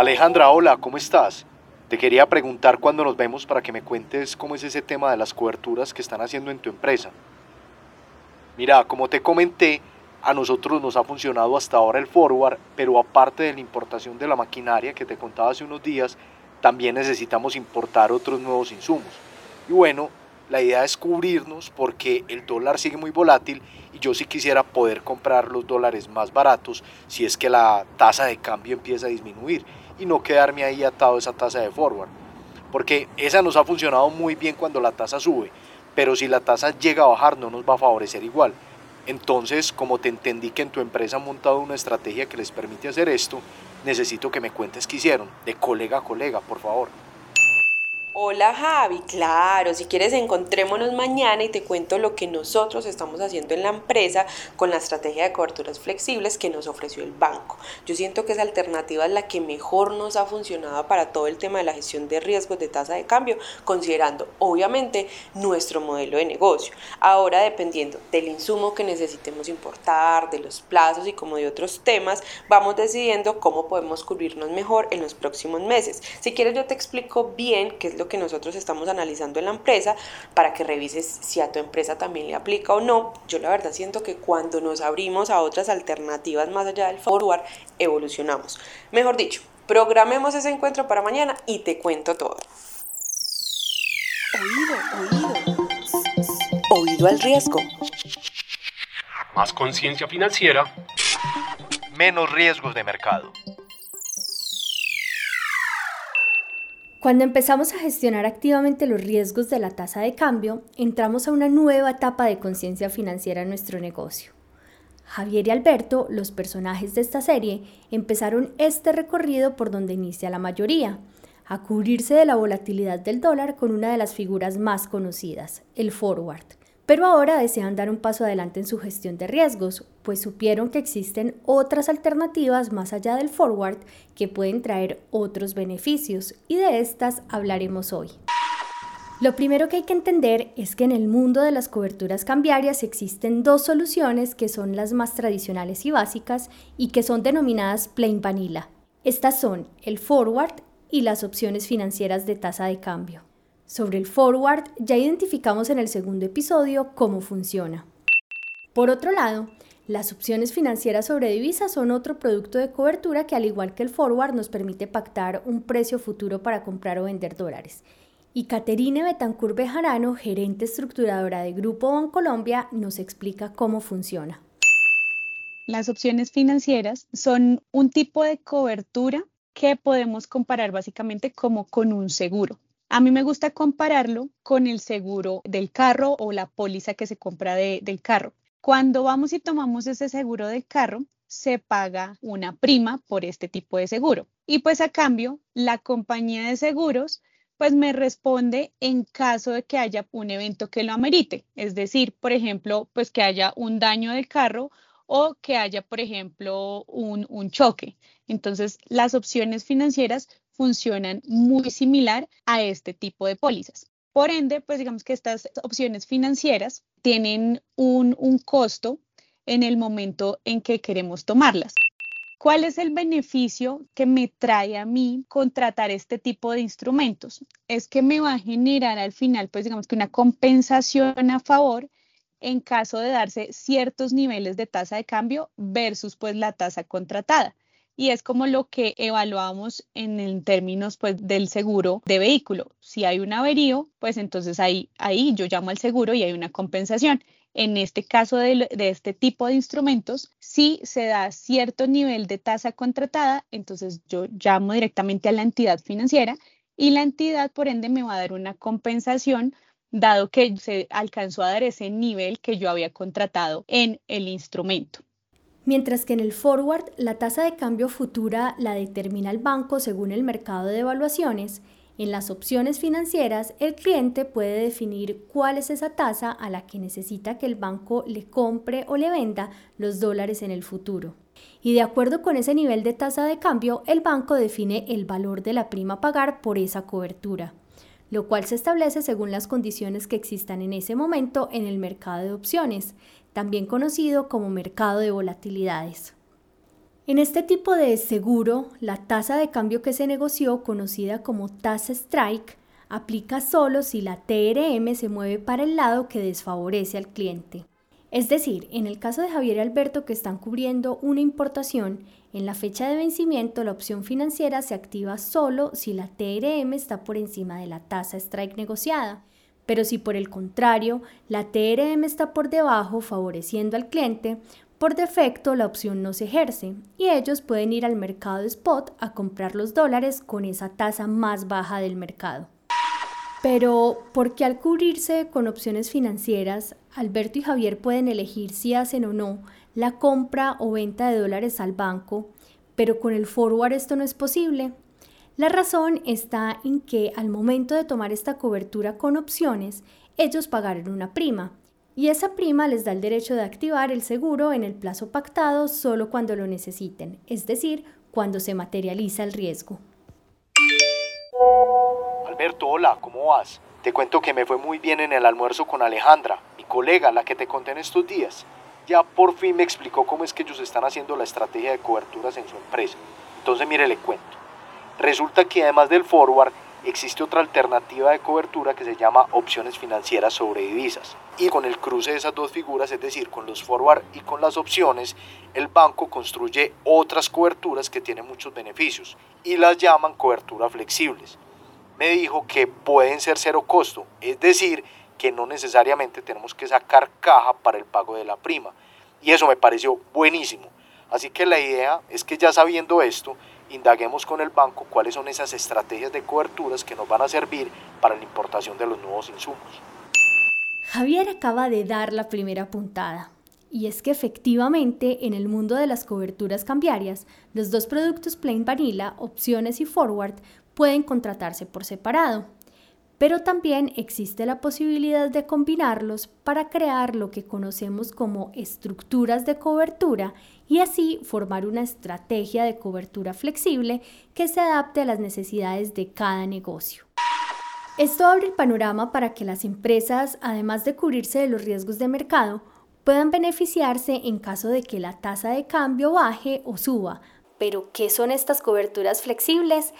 Alejandra, hola, ¿cómo estás? Te quería preguntar cuándo nos vemos para que me cuentes cómo es ese tema de las coberturas que están haciendo en tu empresa. Mira, como te comenté, a nosotros nos ha funcionado hasta ahora el forward, pero aparte de la importación de la maquinaria que te contaba hace unos días, también necesitamos importar otros nuevos insumos. Y bueno, la idea es cubrirnos porque el dólar sigue muy volátil y yo sí quisiera poder comprar los dólares más baratos si es que la tasa de cambio empieza a disminuir y no quedarme ahí atado a esa tasa de forward. Porque esa nos ha funcionado muy bien cuando la tasa sube, pero si la tasa llega a bajar no nos va a favorecer igual. Entonces, como te entendí que en tu empresa han montado una estrategia que les permite hacer esto, necesito que me cuentes qué hicieron, de colega a colega, por favor. Hola Javi, claro, si quieres encontrémonos mañana y te cuento lo que nosotros estamos haciendo en la empresa con la estrategia de coberturas flexibles que nos ofreció el banco. Yo siento que esa alternativa es la que mejor nos ha funcionado para todo el tema de la gestión de riesgos de tasa de cambio, considerando obviamente nuestro modelo de negocio. Ahora dependiendo del insumo que necesitemos importar, de los plazos y como de otros temas, vamos decidiendo cómo podemos cubrirnos mejor en los próximos meses. Si quieres yo te explico bien qué es lo que nosotros estamos analizando en la empresa para que revises si a tu empresa también le aplica o no. Yo la verdad siento que cuando nos abrimos a otras alternativas más allá del forward, evolucionamos. Mejor dicho, programemos ese encuentro para mañana y te cuento todo. Oído, oído. Oído al riesgo. Más conciencia financiera. Menos riesgos de mercado. Cuando empezamos a gestionar activamente los riesgos de la tasa de cambio, entramos a una nueva etapa de conciencia financiera en nuestro negocio. Javier y Alberto, los personajes de esta serie, empezaron este recorrido por donde inicia la mayoría, a cubrirse de la volatilidad del dólar con una de las figuras más conocidas, el forward pero ahora desean dar un paso adelante en su gestión de riesgos, pues supieron que existen otras alternativas más allá del forward que pueden traer otros beneficios y de estas hablaremos hoy. Lo primero que hay que entender es que en el mundo de las coberturas cambiarias existen dos soluciones que son las más tradicionales y básicas y que son denominadas plain vanilla. Estas son el forward y las opciones financieras de tasa de cambio. Sobre el forward ya identificamos en el segundo episodio cómo funciona. Por otro lado, las opciones financieras sobre divisas son otro producto de cobertura que al igual que el forward nos permite pactar un precio futuro para comprar o vender dólares. Y Caterine Betancourt Bejarano, gerente estructuradora de Grupo Bancolombia, nos explica cómo funciona. Las opciones financieras son un tipo de cobertura que podemos comparar básicamente como con un seguro. A mí me gusta compararlo con el seguro del carro o la póliza que se compra del carro. Cuando vamos y tomamos ese seguro del carro, se paga una prima por este tipo de seguro. Y pues a cambio, la compañía de seguros pues me responde en caso de que haya un evento que lo amerite. Es decir, por ejemplo, pues que haya un daño del carro o que haya, por ejemplo, un, un choque. Entonces, las opciones financieras funcionan muy similar a este tipo de pólizas. Por ende, pues digamos que estas opciones financieras tienen un, costo en el momento en que queremos tomarlas. ¿Cuál es el beneficio que me trae a mí contratar este tipo de instrumentos? Es que me va a generar al final, pues digamos que una compensación a favor en caso de darse ciertos niveles de tasa de cambio versus pues la tasa contratada y es como lo que evaluamos en, términos pues del seguro de vehículo. Si hay un averío, pues entonces ahí, ahí yo llamo al seguro y hay una compensación. En este caso de, de, este tipo de instrumentos, si se da cierto nivel de tasa contratada, entonces yo llamo directamente a la entidad financiera y la entidad por ende me va a dar una compensación dado que se alcanzó a dar ese nivel que yo había contratado en el instrumento mientras que en el forward la tasa de cambio futura la determina el banco según el mercado de evaluaciones, en las opciones financieras el cliente puede definir cuál es esa tasa a la que necesita que el banco le compre o le venda los dólares en el futuro. Y de acuerdo con ese nivel de tasa de cambio, el banco define el valor de la prima a pagar por esa cobertura, lo cual se establece según las condiciones que existan en ese momento en el mercado de opciones, también conocido como mercado de volatilidades. En este tipo de seguro, la tasa de cambio que se negoció, conocida como tasa strike, aplica solo si la TRM se mueve para el lado que desfavorece al cliente. Es decir, en el caso de Javier y Alberto que están cubriendo una importación, en la fecha de vencimiento la opción financiera se activa solo si la TRM está por encima de la tasa strike negociada. Pero si por el contrario la TRM está por debajo favoreciendo al cliente, por defecto la opción no se ejerce y ellos pueden ir al mercado spot a comprar los dólares con esa tasa más baja del mercado. Pero, ¿por qué al cubrirse con opciones financieras, Alberto y Javier pueden elegir si hacen o no la compra o venta de dólares al banco, pero con el forward esto no es posible? La razón está en que al momento de tomar esta cobertura con opciones, ellos pagaron una prima, y esa prima les da el derecho de activar el seguro en el plazo pactado solo cuando lo necesiten, es decir, cuando se materializa el riesgo. Alberto, hola, ¿cómo vas? Te cuento que me fue muy bien en el almuerzo con Alejandra, mi colega, la que te conté en estos días. Ya por fin me explicó cómo es que ellos están haciendo la estrategia de coberturas en su empresa. Entonces, mire, le cuento. Resulta que además del forward, existe otra alternativa de cobertura que se llama opciones financieras sobre divisas. Y con el cruce de esas dos figuras, es decir, con los forward y con las opciones, el banco construye otras coberturas que tienen muchos beneficios y las llaman coberturas flexibles me dijo que pueden ser cero costo, es decir, que no necesariamente tenemos que sacar caja para el pago de la prima. Y eso me pareció buenísimo. Así que la idea es que ya sabiendo esto, indaguemos con el banco cuáles son esas estrategias de coberturas que nos van a servir para la importación de los nuevos insumos. Javier acaba de dar la primera puntada. Y es que efectivamente en el mundo de las coberturas cambiarias, los dos productos plain vanilla, opciones y forward, pueden contratarse por separado, pero también existe la posibilidad de combinarlos para crear lo que conocemos como estructuras de cobertura y así formar una estrategia de cobertura flexible que se adapte a las necesidades de cada negocio. Esto abre el panorama para que las empresas, además de cubrirse de los riesgos de mercado, puedan beneficiarse en caso de que la tasa de cambio baje o suba. Pero, ¿qué son estas coberturas flexibles?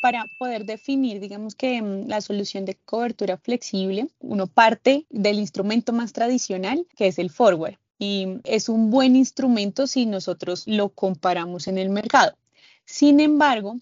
Para poder definir, digamos que mm, la solución de cobertura flexible, uno parte del instrumento más tradicional, que es el forward. Y es un buen instrumento si nosotros lo comparamos en el mercado. Sin embargo,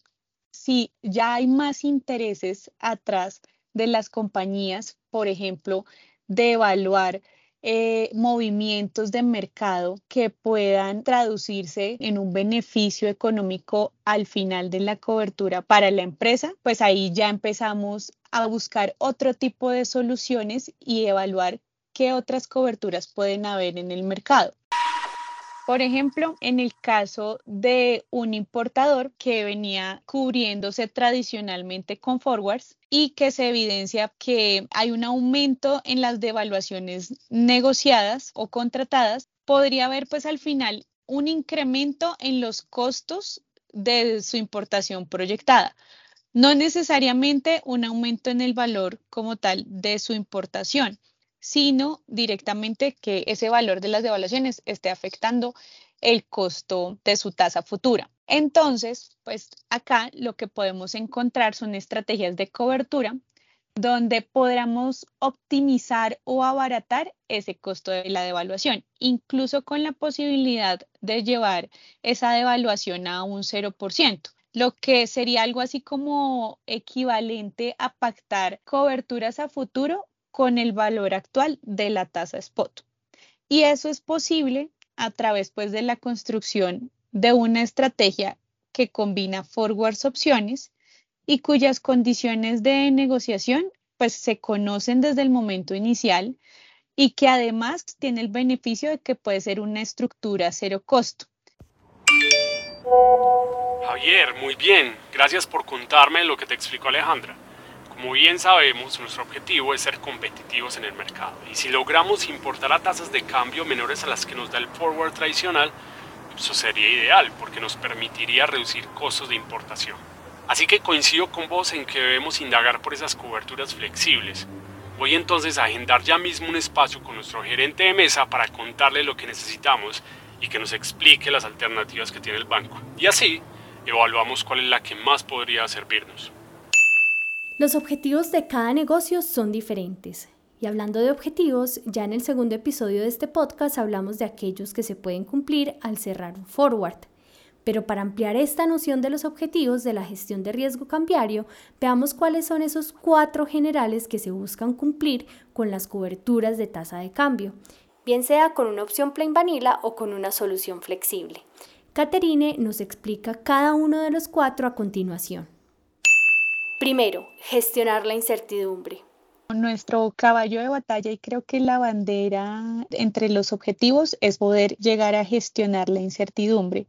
si ya hay más intereses atrás de las compañías, por ejemplo, de evaluar eh, movimientos de mercado que puedan traducirse en un beneficio económico al final de la cobertura para la empresa, pues ahí ya empezamos a buscar otro tipo de soluciones y evaluar qué otras coberturas pueden haber en el mercado. Por ejemplo, en el caso de un importador que venía cubriéndose tradicionalmente con forwards y que se evidencia que hay un aumento en las devaluaciones negociadas o contratadas, podría haber pues al final un incremento en los costos de su importación proyectada. No necesariamente un aumento en el valor como tal de su importación, sino directamente que ese valor de las devaluaciones esté afectando el costo de su tasa futura. Entonces, pues acá lo que podemos encontrar son estrategias de cobertura donde podamos optimizar o abaratar ese costo de la devaluación, incluso con la posibilidad de llevar esa devaluación a un 0%, lo que sería algo así como equivalente a pactar coberturas a futuro con el valor actual de la tasa spot. Y eso es posible a través pues, de la construcción de una estrategia que combina forwards opciones y cuyas condiciones de negociación pues se conocen desde el momento inicial y que además tiene el beneficio de que puede ser una estructura cero costo. Javier, muy bien. Gracias por contarme lo que te explicó Alejandra. Como bien sabemos, nuestro objetivo es ser competitivos en el mercado y si logramos importar a tasas de cambio menores a las que nos da el forward tradicional, eso sería ideal porque nos permitiría reducir costos de importación. Así que coincido con vos en que debemos indagar por esas coberturas flexibles. Voy entonces a agendar ya mismo un espacio con nuestro gerente de mesa para contarle lo que necesitamos y que nos explique las alternativas que tiene el banco. Y así evaluamos cuál es la que más podría servirnos. Los objetivos de cada negocio son diferentes. Y hablando de objetivos, ya en el segundo episodio de este podcast hablamos de aquellos que se pueden cumplir al cerrar un forward. Pero para ampliar esta noción de los objetivos de la gestión de riesgo cambiario, veamos cuáles son esos cuatro generales que se buscan cumplir con las coberturas de tasa de cambio, bien sea con una opción plain vanilla o con una solución flexible. Caterine nos explica cada uno de los cuatro a continuación. Primero, gestionar la incertidumbre. Nuestro caballo de batalla y creo que la bandera entre los objetivos es poder llegar a gestionar la incertidumbre.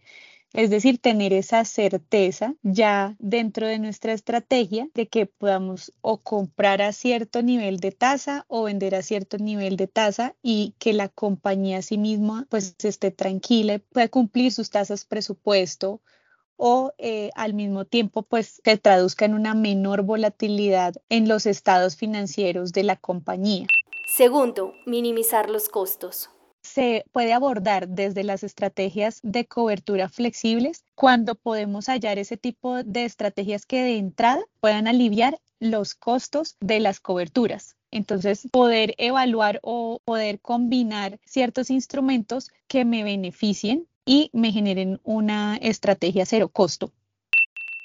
Es decir, tener esa certeza ya dentro de nuestra estrategia de que podamos o comprar a cierto nivel de tasa o vender a cierto nivel de tasa y que la compañía a sí misma pues esté tranquila pueda cumplir sus tasas presupuesto o eh, al mismo tiempo pues que traduzca en una menor volatilidad en los estados financieros de la compañía. Segundo, minimizar los costos se puede abordar desde las estrategias de cobertura flexibles cuando podemos hallar ese tipo de estrategias que de entrada puedan aliviar los costos de las coberturas. Entonces, poder evaluar o poder combinar ciertos instrumentos que me beneficien y me generen una estrategia cero costo.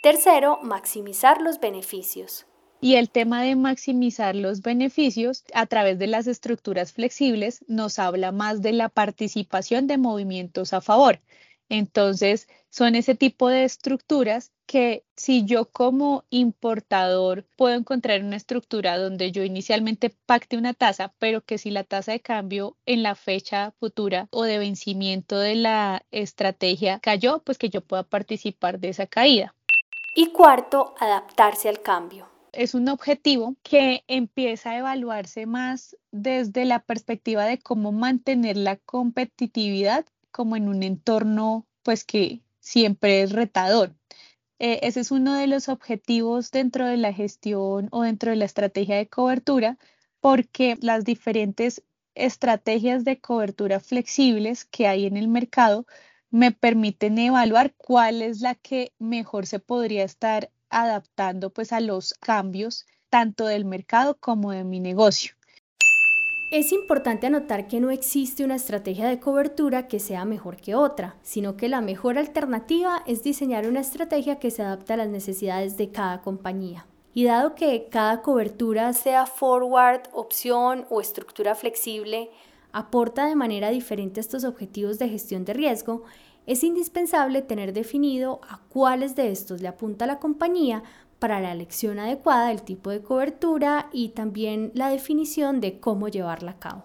Tercero, maximizar los beneficios. Y el tema de maximizar los beneficios a través de las estructuras flexibles nos habla más de la participación de movimientos a favor. Entonces, son ese tipo de estructuras que si yo como importador puedo encontrar una estructura donde yo inicialmente pacte una tasa, pero que si la tasa de cambio en la fecha futura o de vencimiento de la estrategia cayó, pues que yo pueda participar de esa caída. Y cuarto, adaptarse al cambio es un objetivo que empieza a evaluarse más desde la perspectiva de cómo mantener la competitividad como en un entorno pues que siempre es retador. Eh, ese es uno de los objetivos dentro de la gestión o dentro de la estrategia de cobertura porque las diferentes estrategias de cobertura flexibles que hay en el mercado me permiten evaluar cuál es la que mejor se podría estar adaptando pues a los cambios tanto del mercado como de mi negocio. Es importante anotar que no existe una estrategia de cobertura que sea mejor que otra, sino que la mejor alternativa es diseñar una estrategia que se adapte a las necesidades de cada compañía. Y dado que cada cobertura, sea forward, opción o estructura flexible, aporta de manera diferente estos objetivos de gestión de riesgo, es indispensable tener definido a cuáles de estos le apunta la compañía para la elección adecuada del tipo de cobertura y también la definición de cómo llevarla a cabo.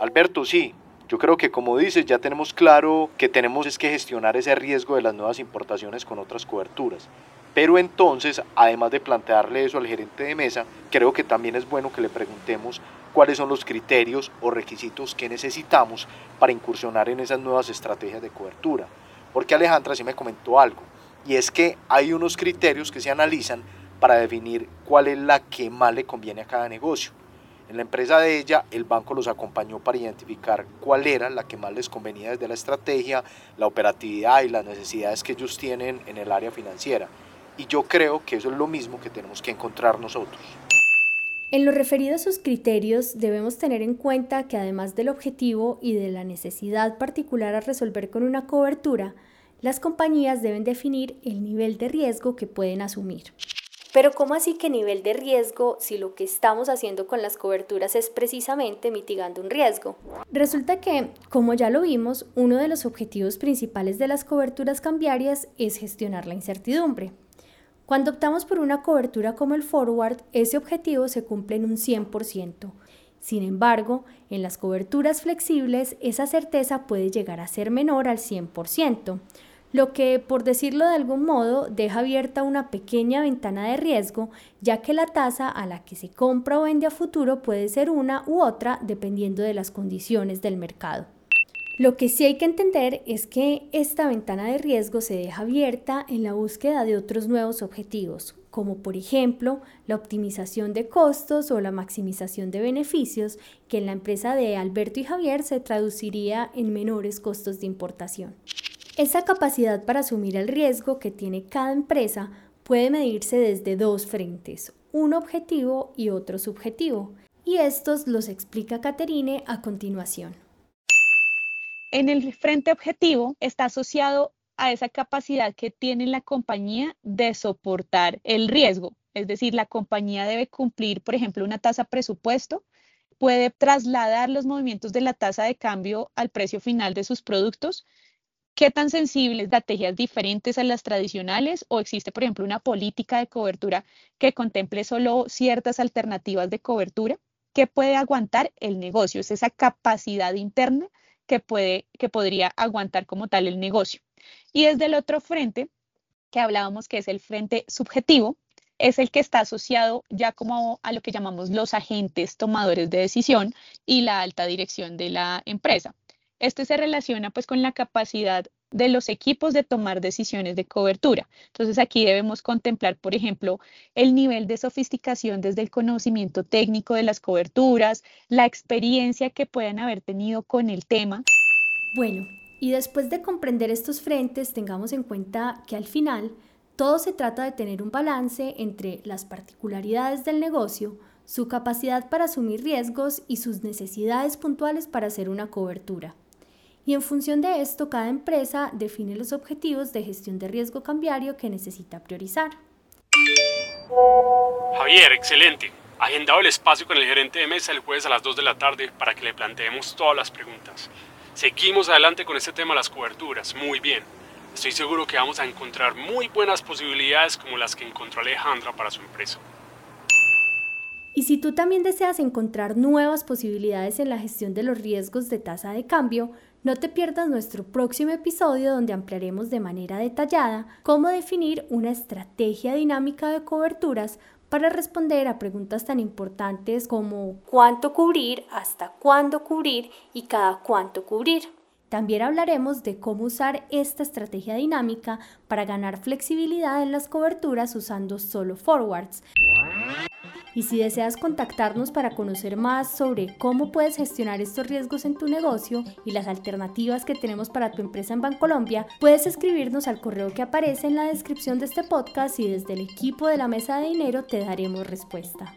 Alberto, sí, yo creo que como dices ya tenemos claro que tenemos es que gestionar ese riesgo de las nuevas importaciones con otras coberturas. Pero entonces, además de plantearle eso al gerente de mesa, creo que también es bueno que le preguntemos cuáles son los criterios o requisitos que necesitamos para incursionar en esas nuevas estrategias de cobertura. Porque Alejandra sí me comentó algo, y es que hay unos criterios que se analizan para definir cuál es la que más le conviene a cada negocio. En la empresa de ella, el banco los acompañó para identificar cuál era la que más les convenía desde la estrategia, la operatividad y las necesidades que ellos tienen en el área financiera. Y yo creo que eso es lo mismo que tenemos que encontrar nosotros. En lo referido a sus criterios, debemos tener en cuenta que además del objetivo y de la necesidad particular a resolver con una cobertura, las compañías deben definir el nivel de riesgo que pueden asumir. Pero ¿cómo así que nivel de riesgo si lo que estamos haciendo con las coberturas es precisamente mitigando un riesgo? Resulta que, como ya lo vimos, uno de los objetivos principales de las coberturas cambiarias es gestionar la incertidumbre. Cuando optamos por una cobertura como el forward, ese objetivo se cumple en un 100%. Sin embargo, en las coberturas flexibles, esa certeza puede llegar a ser menor al 100%, lo que, por decirlo de algún modo, deja abierta una pequeña ventana de riesgo, ya que la tasa a la que se compra o vende a futuro puede ser una u otra dependiendo de las condiciones del mercado. Lo que sí hay que entender es que esta ventana de riesgo se deja abierta en la búsqueda de otros nuevos objetivos, como por ejemplo la optimización de costos o la maximización de beneficios, que en la empresa de Alberto y Javier se traduciría en menores costos de importación. Esa capacidad para asumir el riesgo que tiene cada empresa puede medirse desde dos frentes, un objetivo y otro subjetivo, y estos los explica Caterine a continuación. En el frente objetivo está asociado a esa capacidad que tiene la compañía de soportar el riesgo. Es decir, la compañía debe cumplir, por ejemplo, una tasa presupuesto, puede trasladar los movimientos de la tasa de cambio al precio final de sus productos. ¿Qué tan sensibles, estrategias diferentes a las tradicionales? ¿O existe, por ejemplo, una política de cobertura que contemple solo ciertas alternativas de cobertura? ¿Qué puede aguantar el negocio? Es esa capacidad interna que, puede, que podría aguantar como tal el negocio. Y desde el otro frente, que hablábamos que es el frente subjetivo, es el que está asociado ya como a lo que llamamos los agentes tomadores de decisión y la alta dirección de la empresa. Este se relaciona pues con la capacidad de los equipos de tomar decisiones de cobertura. Entonces aquí debemos contemplar, por ejemplo, el nivel de sofisticación desde el conocimiento técnico de las coberturas, la experiencia que puedan haber tenido con el tema. Bueno, y después de comprender estos frentes, tengamos en cuenta que al final todo se trata de tener un balance entre las particularidades del negocio, su capacidad para asumir riesgos y sus necesidades puntuales para hacer una cobertura y en función de esto cada empresa define los objetivos de gestión de riesgo cambiario que necesita priorizar. Javier, excelente. Agendado el espacio con el gerente de mesa el jueves a las 2 de la tarde para que le planteemos todas las preguntas. Seguimos adelante con este tema de las coberturas. Muy bien. Estoy seguro que vamos a encontrar muy buenas posibilidades como las que encontró Alejandra para su empresa. Y si tú también deseas encontrar nuevas posibilidades en la gestión de los riesgos de tasa de cambio, no te pierdas nuestro próximo episodio donde ampliaremos de manera detallada cómo definir una estrategia dinámica de coberturas para responder a preguntas tan importantes como cuánto cubrir, hasta cuándo cubrir y cada cuánto cubrir. También hablaremos de cómo usar esta estrategia dinámica para ganar flexibilidad en las coberturas usando solo forwards. Y si deseas contactarnos para conocer más sobre cómo puedes gestionar estos riesgos en tu negocio y las alternativas que tenemos para tu empresa en Bancolombia, puedes escribirnos al correo que aparece en la descripción de este podcast y desde el equipo de la mesa de dinero te daremos respuesta.